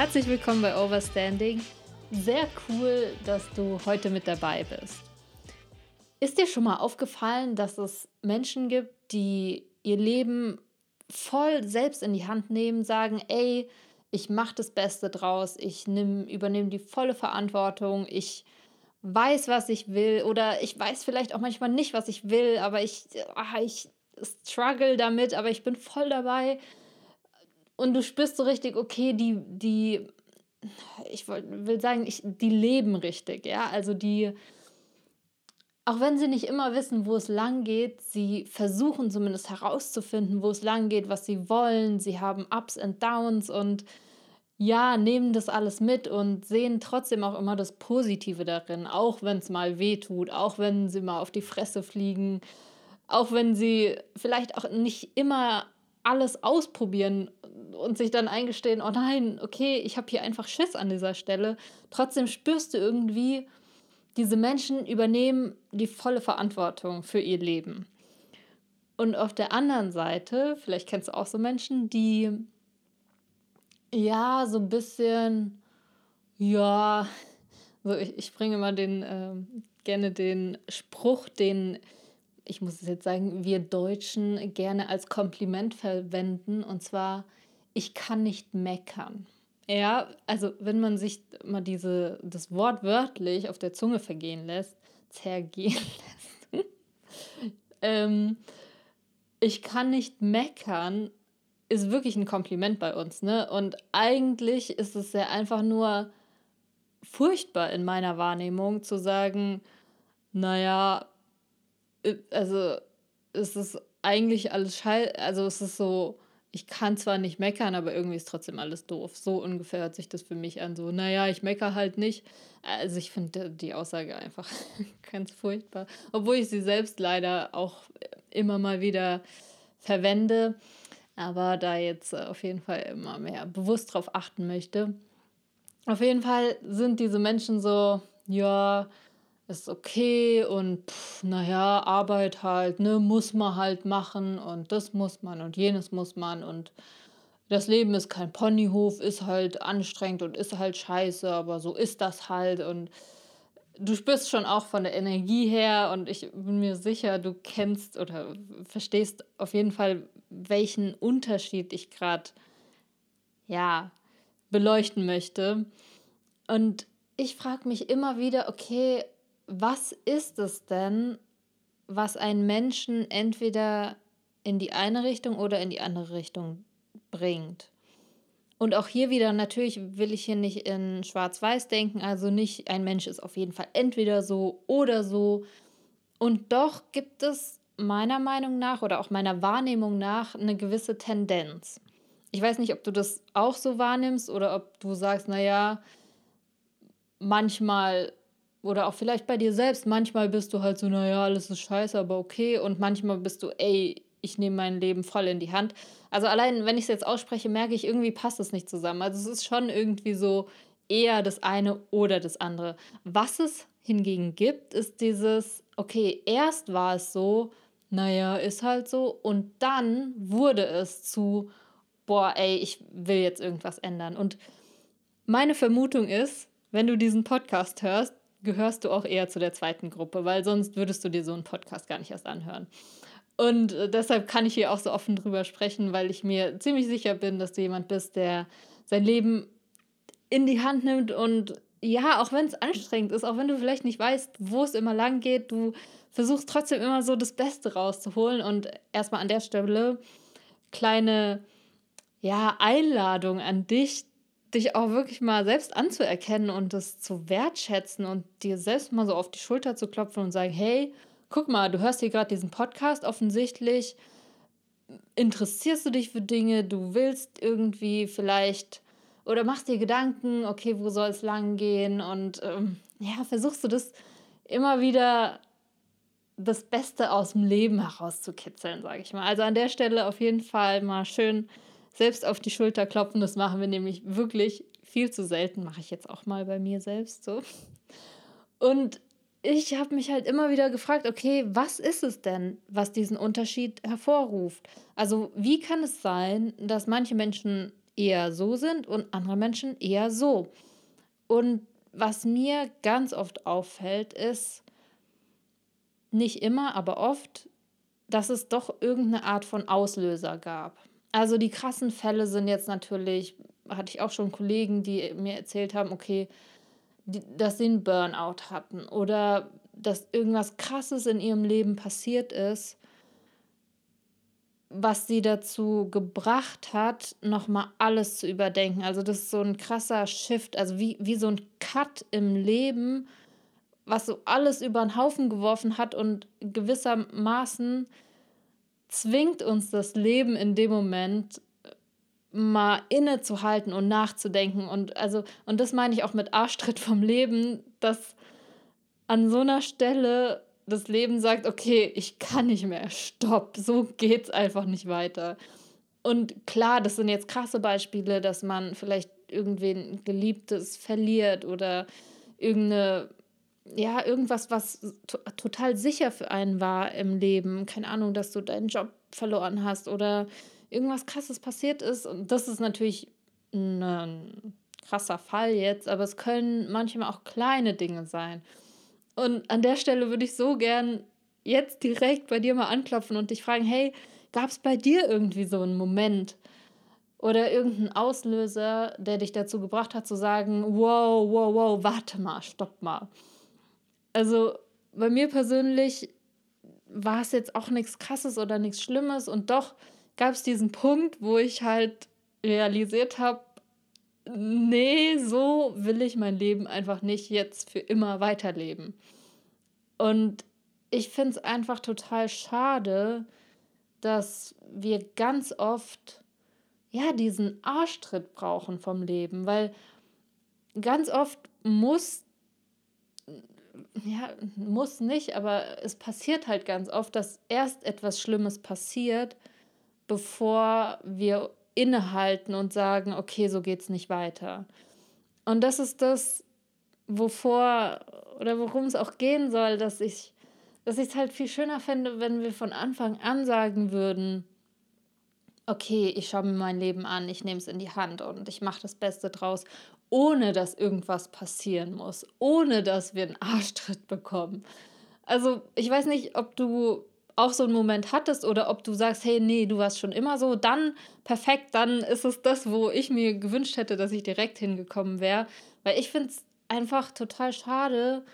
Herzlich willkommen bei Overstanding. Sehr cool, dass du heute mit dabei bist. Ist dir schon mal aufgefallen, dass es Menschen gibt, die ihr Leben voll selbst in die Hand nehmen, sagen, ey, ich mache das Beste draus, ich übernehme die volle Verantwortung, ich weiß, was ich will oder ich weiß vielleicht auch manchmal nicht, was ich will, aber ich, ach, ich struggle damit, aber ich bin voll dabei. Und du spürst so richtig, okay, die, die, ich will sagen, ich, die leben richtig, ja, also die, auch wenn sie nicht immer wissen, wo es lang geht, sie versuchen zumindest herauszufinden, wo es lang geht, was sie wollen. Sie haben Ups und Downs und ja, nehmen das alles mit und sehen trotzdem auch immer das Positive darin, auch wenn es mal weh tut, auch wenn sie mal auf die Fresse fliegen, auch wenn sie vielleicht auch nicht immer alles ausprobieren und sich dann eingestehen, oh nein, okay, ich habe hier einfach Schiss an dieser Stelle. Trotzdem spürst du irgendwie, diese Menschen übernehmen die volle Verantwortung für ihr Leben. Und auf der anderen Seite, vielleicht kennst du auch so Menschen, die ja, so ein bisschen, ja, so ich, ich bringe immer den, äh, gerne den Spruch, den, ich muss es jetzt sagen, wir Deutschen gerne als Kompliment verwenden, und zwar, ich kann nicht meckern. Ja, also wenn man sich mal diese, das Wort wörtlich auf der Zunge vergehen lässt, zergehen lässt, ähm, ich kann nicht meckern, ist wirklich ein Kompliment bei uns, ne? Und eigentlich ist es ja einfach nur furchtbar in meiner Wahrnehmung zu sagen, naja, also es ist eigentlich alles scheiße, also es ist so, ich kann zwar nicht meckern, aber irgendwie ist trotzdem alles doof. So ungefähr hört sich das für mich an. So, naja, ich meckere halt nicht. Also ich finde die Aussage einfach ganz furchtbar. Obwohl ich sie selbst leider auch immer mal wieder verwende aber da jetzt äh, auf jeden Fall immer mehr bewusst drauf achten möchte. Auf jeden Fall sind diese Menschen so, ja, ist okay und naja, Arbeit halt, ne, muss man halt machen und das muss man und jenes muss man und das Leben ist kein Ponyhof, ist halt anstrengend und ist halt scheiße, aber so ist das halt und du spürst schon auch von der Energie her und ich bin mir sicher, du kennst oder verstehst auf jeden Fall, welchen Unterschied ich gerade ja beleuchten möchte. Und ich frage mich immer wieder, okay, was ist es denn, was einen Menschen entweder in die eine Richtung oder in die andere Richtung bringt? Und auch hier wieder, natürlich will ich hier nicht in Schwarz-Weiß denken, also nicht ein Mensch ist auf jeden Fall entweder so oder so. Und doch gibt es meiner Meinung nach oder auch meiner Wahrnehmung nach eine gewisse Tendenz. Ich weiß nicht, ob du das auch so wahrnimmst oder ob du sagst, naja, manchmal oder auch vielleicht bei dir selbst, manchmal bist du halt so, naja, alles ist scheiße, aber okay. Und manchmal bist du, ey, ich nehme mein Leben voll in die Hand. Also allein, wenn ich es jetzt ausspreche, merke ich, irgendwie passt es nicht zusammen. Also es ist schon irgendwie so eher das eine oder das andere. Was es hingegen gibt, ist dieses, okay, erst war es so, naja, ist halt so. Und dann wurde es zu, boah, ey, ich will jetzt irgendwas ändern. Und meine Vermutung ist, wenn du diesen Podcast hörst, gehörst du auch eher zu der zweiten Gruppe, weil sonst würdest du dir so einen Podcast gar nicht erst anhören. Und äh, deshalb kann ich hier auch so offen drüber sprechen, weil ich mir ziemlich sicher bin, dass du jemand bist, der sein Leben in die Hand nimmt und ja, auch wenn es anstrengend ist, auch wenn du vielleicht nicht weißt, wo es immer lang geht, du versuchst trotzdem immer so das Beste rauszuholen. Und erstmal an der Stelle kleine ja, Einladung an dich, dich auch wirklich mal selbst anzuerkennen und das zu wertschätzen und dir selbst mal so auf die Schulter zu klopfen und sagen, hey, guck mal, du hörst hier gerade diesen Podcast offensichtlich, interessierst du dich für Dinge, du willst irgendwie vielleicht oder machst dir Gedanken, okay, wo soll es lang gehen? Und ähm, ja, versuchst du das immer wieder das Beste aus dem Leben herauszukitzeln, sage ich mal. Also an der Stelle auf jeden Fall mal schön selbst auf die Schulter klopfen. Das machen wir nämlich wirklich viel zu selten. Mache ich jetzt auch mal bei mir selbst so. Und ich habe mich halt immer wieder gefragt, okay, was ist es denn, was diesen Unterschied hervorruft? Also wie kann es sein, dass manche Menschen eher so sind und andere Menschen eher so. Und was mir ganz oft auffällt, ist, nicht immer, aber oft, dass es doch irgendeine Art von Auslöser gab. Also die krassen Fälle sind jetzt natürlich, hatte ich auch schon Kollegen, die mir erzählt haben, okay, die, dass sie einen Burnout hatten oder dass irgendwas Krasses in ihrem Leben passiert ist, was sie dazu gebracht hat, nochmal alles zu überdenken. Also das ist so ein krasser Shift, also wie, wie so ein Cut im Leben, was so alles über den Haufen geworfen hat und gewissermaßen zwingt uns das Leben in dem Moment mal innezuhalten und nachzudenken. Und also, und das meine ich auch mit Arschtritt vom Leben, dass an so einer Stelle das Leben sagt, okay, ich kann nicht mehr, stopp, so geht's einfach nicht weiter. Und klar, das sind jetzt krasse Beispiele, dass man vielleicht irgendwen Geliebtes verliert oder irgendeine, ja, irgendwas, was to total sicher für einen war im Leben. Keine Ahnung, dass du deinen Job verloren hast oder irgendwas krasses passiert ist. Und das ist natürlich ein krasser Fall jetzt, aber es können manchmal auch kleine Dinge sein. Und an der Stelle würde ich so gern jetzt direkt bei dir mal anklopfen und dich fragen, hey, gab es bei dir irgendwie so einen Moment oder irgendeinen Auslöser, der dich dazu gebracht hat zu sagen, wow, wow, wow, warte mal, stopp mal. Also bei mir persönlich war es jetzt auch nichts Krasses oder nichts Schlimmes und doch gab es diesen Punkt, wo ich halt realisiert habe, nee, so will ich mein Leben einfach nicht jetzt für immer weiterleben. Und ich finde es einfach total schade, dass wir ganz oft ja diesen Arschtritt brauchen vom Leben, weil ganz oft muss ja, muss nicht, aber es passiert halt ganz oft, dass erst etwas Schlimmes passiert, bevor wir innehalten und sagen, okay, so geht es nicht weiter. Und das ist das, wovor oder worum es auch gehen soll, dass ich dass ich es halt viel schöner fände, wenn wir von Anfang an sagen würden, okay, ich schaue mir mein Leben an, ich nehme es in die Hand und ich mache das Beste draus, ohne dass irgendwas passieren muss, ohne dass wir einen Arschtritt bekommen. Also ich weiß nicht, ob du auch so einen Moment hattest oder ob du sagst, hey, nee, du warst schon immer so, dann perfekt, dann ist es das, wo ich mir gewünscht hätte, dass ich direkt hingekommen wäre. Weil ich finde es einfach total schade,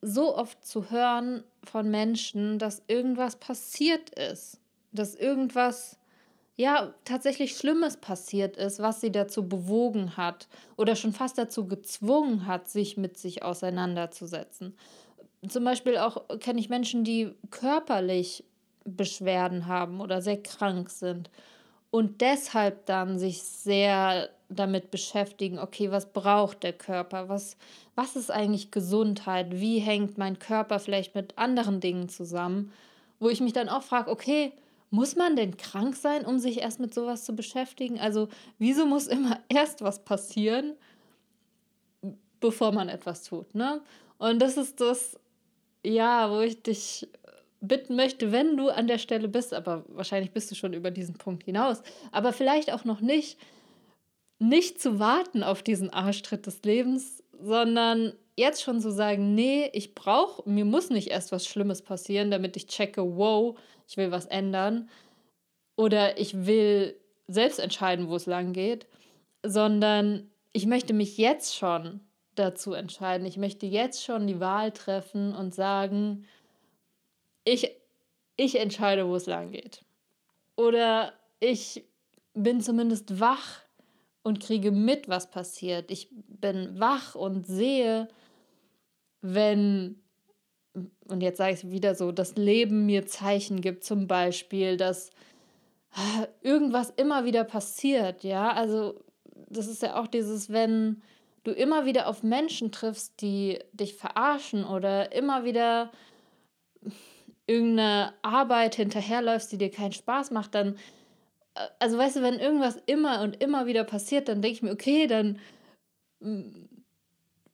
so oft zu hören von Menschen, dass irgendwas passiert ist, dass irgendwas ja tatsächlich Schlimmes passiert ist, was sie dazu bewogen hat oder schon fast dazu gezwungen hat, sich mit sich auseinanderzusetzen zum Beispiel auch kenne ich Menschen, die körperlich Beschwerden haben oder sehr krank sind und deshalb dann sich sehr damit beschäftigen, okay, was braucht der Körper? Was, was ist eigentlich Gesundheit? Wie hängt mein Körper vielleicht mit anderen Dingen zusammen? Wo ich mich dann auch frage, okay, muss man denn krank sein, um sich erst mit sowas zu beschäftigen? Also, wieso muss immer erst was passieren, bevor man etwas tut, ne? Und das ist das, ja, wo ich dich bitten möchte, wenn du an der Stelle bist, aber wahrscheinlich bist du schon über diesen Punkt hinaus, aber vielleicht auch noch nicht, nicht zu warten auf diesen Arschtritt des Lebens, sondern jetzt schon zu sagen, nee, ich brauche, mir muss nicht erst was Schlimmes passieren, damit ich checke, wow, ich will was ändern oder ich will selbst entscheiden, wo es lang geht, sondern ich möchte mich jetzt schon dazu entscheiden. Ich möchte jetzt schon die Wahl treffen und sagen, ich, ich entscheide, wo es lang geht. Oder ich bin zumindest wach und kriege mit, was passiert. Ich bin wach und sehe, wenn, und jetzt sage ich es wieder so, das Leben mir Zeichen gibt, zum Beispiel, dass irgendwas immer wieder passiert, ja, also das ist ja auch dieses, wenn du immer wieder auf Menschen triffst, die dich verarschen oder immer wieder irgendeine Arbeit hinterherläufst, die dir keinen Spaß macht, dann, äh, also weißt du, wenn irgendwas immer und immer wieder passiert, dann denke ich mir, okay, dann mm,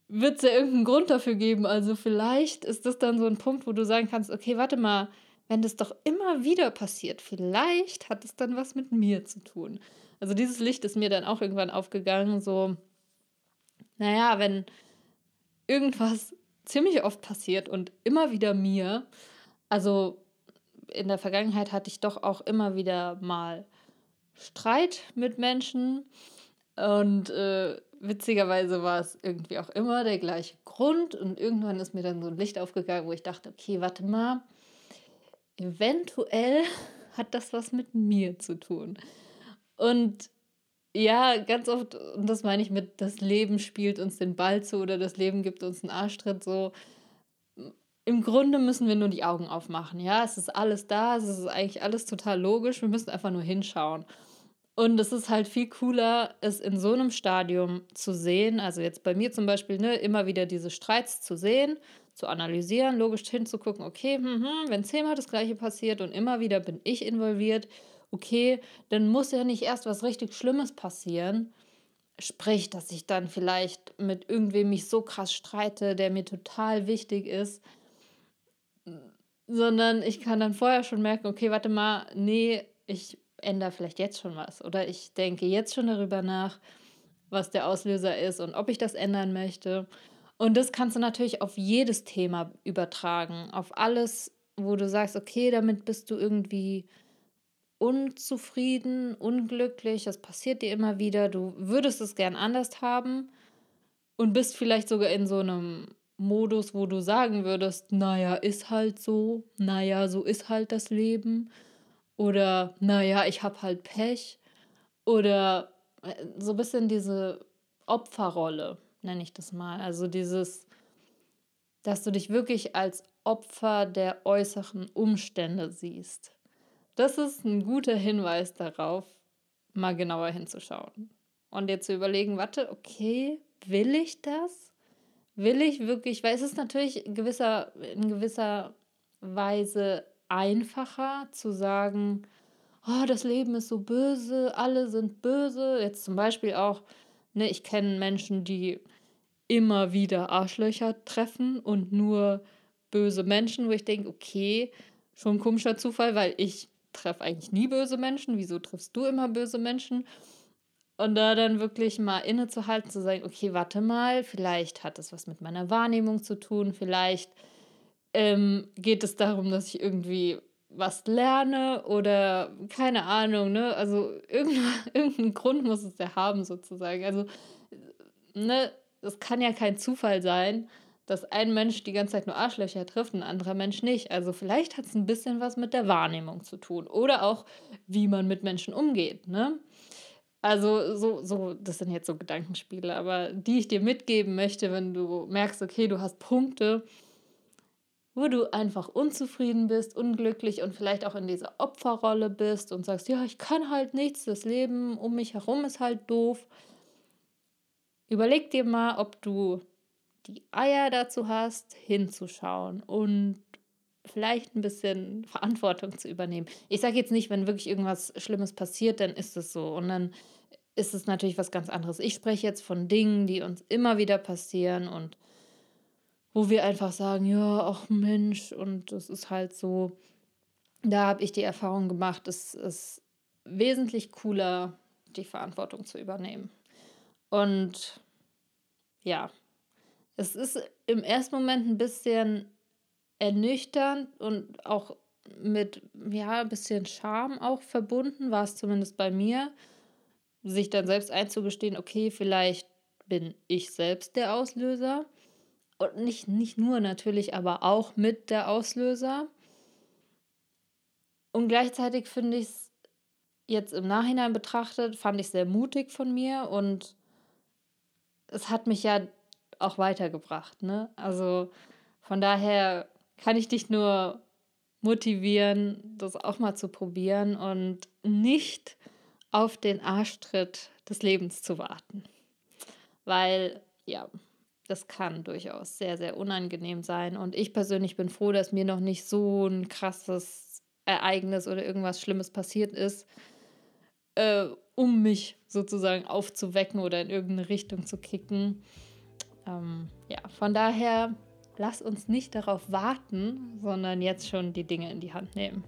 wird es ja irgendeinen Grund dafür geben. Also vielleicht ist das dann so ein Punkt, wo du sagen kannst, okay, warte mal, wenn das doch immer wieder passiert, vielleicht hat es dann was mit mir zu tun. Also dieses Licht ist mir dann auch irgendwann aufgegangen, so, naja, wenn irgendwas ziemlich oft passiert und immer wieder mir, also in der Vergangenheit hatte ich doch auch immer wieder mal Streit mit Menschen und äh, witzigerweise war es irgendwie auch immer der gleiche Grund und irgendwann ist mir dann so ein Licht aufgegangen, wo ich dachte, okay, warte mal, eventuell hat das was mit mir zu tun. Und ja, ganz oft, und das meine ich mit, das Leben spielt uns den Ball zu oder das Leben gibt uns einen Arschtritt, so. Im Grunde müssen wir nur die Augen aufmachen, ja. Es ist alles da, es ist eigentlich alles total logisch, wir müssen einfach nur hinschauen. Und es ist halt viel cooler, es in so einem Stadium zu sehen. Also jetzt bei mir zum Beispiel, ne, immer wieder diese Streits zu sehen, zu analysieren, logisch hinzugucken, okay, hm, hm, wenn zehnmal das gleiche passiert und immer wieder bin ich involviert, okay, dann muss ja nicht erst was richtig Schlimmes passieren. Sprich, dass ich dann vielleicht mit irgendwem mich so krass streite, der mir total wichtig ist, sondern ich kann dann vorher schon merken, okay, warte mal, nee, ich ändere vielleicht jetzt schon was. Oder ich denke jetzt schon darüber nach, was der Auslöser ist und ob ich das ändern möchte. Und das kannst du natürlich auf jedes Thema übertragen, auf alles, wo du sagst, okay, damit bist du irgendwie unzufrieden, unglücklich, das passiert dir immer wieder, du würdest es gern anders haben und bist vielleicht sogar in so einem Modus, wo du sagen würdest, naja, ist halt so, naja, so ist halt das Leben oder naja, ich habe halt Pech oder äh, so ein bisschen diese Opferrolle, nenne ich das mal. Also dieses, dass du dich wirklich als Opfer der äußeren Umstände siehst. Das ist ein guter Hinweis darauf, mal genauer hinzuschauen. Und jetzt zu überlegen, warte, okay, will ich das? Will ich wirklich, weil es ist natürlich gewisser, in gewisser Weise einfacher zu sagen, oh, das Leben ist so böse, alle sind böse. Jetzt zum Beispiel auch, ne, ich kenne Menschen, die immer wieder Arschlöcher treffen und nur böse Menschen, wo ich denke, okay, schon ein komischer Zufall, weil ich treffe eigentlich nie böse Menschen. Wieso triffst du immer böse Menschen? Und da dann wirklich mal innezuhalten, zu sagen, okay, warte mal, vielleicht hat das was mit meiner Wahrnehmung zu tun, vielleicht ähm, geht es darum, dass ich irgendwie was lerne oder keine Ahnung, ne? Also irgendein, irgendeinen Grund muss es ja haben, sozusagen. Also, ne, es kann ja kein Zufall sein, dass ein Mensch die ganze Zeit nur Arschlöcher trifft, ein anderer Mensch nicht. Also vielleicht hat es ein bisschen was mit der Wahrnehmung zu tun oder auch, wie man mit Menschen umgeht. Ne? Also so, so, das sind jetzt so Gedankenspiele, aber die ich dir mitgeben möchte, wenn du merkst, okay, du hast Punkte, wo du einfach unzufrieden bist, unglücklich und vielleicht auch in dieser Opferrolle bist und sagst, ja, ich kann halt nichts, das Leben um mich herum ist halt doof. Überleg dir mal, ob du die Eier dazu hast, hinzuschauen und vielleicht ein bisschen Verantwortung zu übernehmen. Ich sage jetzt nicht, wenn wirklich irgendwas Schlimmes passiert, dann ist es so. Und dann ist es natürlich was ganz anderes. Ich spreche jetzt von Dingen, die uns immer wieder passieren und wo wir einfach sagen, ja, ach Mensch, und es ist halt so. Da habe ich die Erfahrung gemacht, es ist wesentlich cooler, die Verantwortung zu übernehmen. Und ja, es ist im ersten Moment ein bisschen ernüchternd und auch mit, ja, ein bisschen Scham auch verbunden, war es zumindest bei mir, sich dann selbst einzugestehen, okay, vielleicht bin ich selbst der Auslöser. Und nicht, nicht nur natürlich, aber auch mit der Auslöser. Und gleichzeitig finde ich es jetzt im Nachhinein betrachtet, fand ich sehr mutig von mir und es hat mich ja auch weitergebracht. Ne? Also von daher kann ich dich nur motivieren, das auch mal zu probieren und nicht auf den Arschtritt des Lebens zu warten. Weil, ja, das kann durchaus sehr, sehr unangenehm sein. Und ich persönlich bin froh, dass mir noch nicht so ein krasses Ereignis oder irgendwas Schlimmes passiert ist, äh, um mich sozusagen aufzuwecken oder in irgendeine Richtung zu kicken. Ähm, ja, von daher lass uns nicht darauf warten, sondern jetzt schon die Dinge in die Hand nehmen.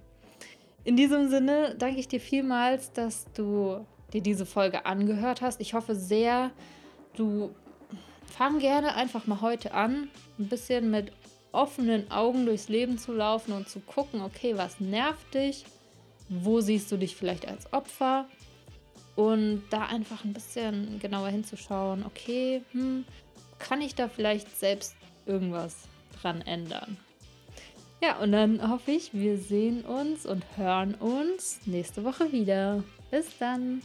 In diesem Sinne danke ich dir vielmals, dass du dir diese Folge angehört hast. Ich hoffe sehr, du fang gerne einfach mal heute an, ein bisschen mit offenen Augen durchs Leben zu laufen und zu gucken, okay, was nervt dich? Wo siehst du dich vielleicht als Opfer? Und da einfach ein bisschen genauer hinzuschauen, okay, hm, kann ich da vielleicht selbst irgendwas dran ändern? Ja, und dann hoffe ich, wir sehen uns und hören uns nächste Woche wieder. Bis dann.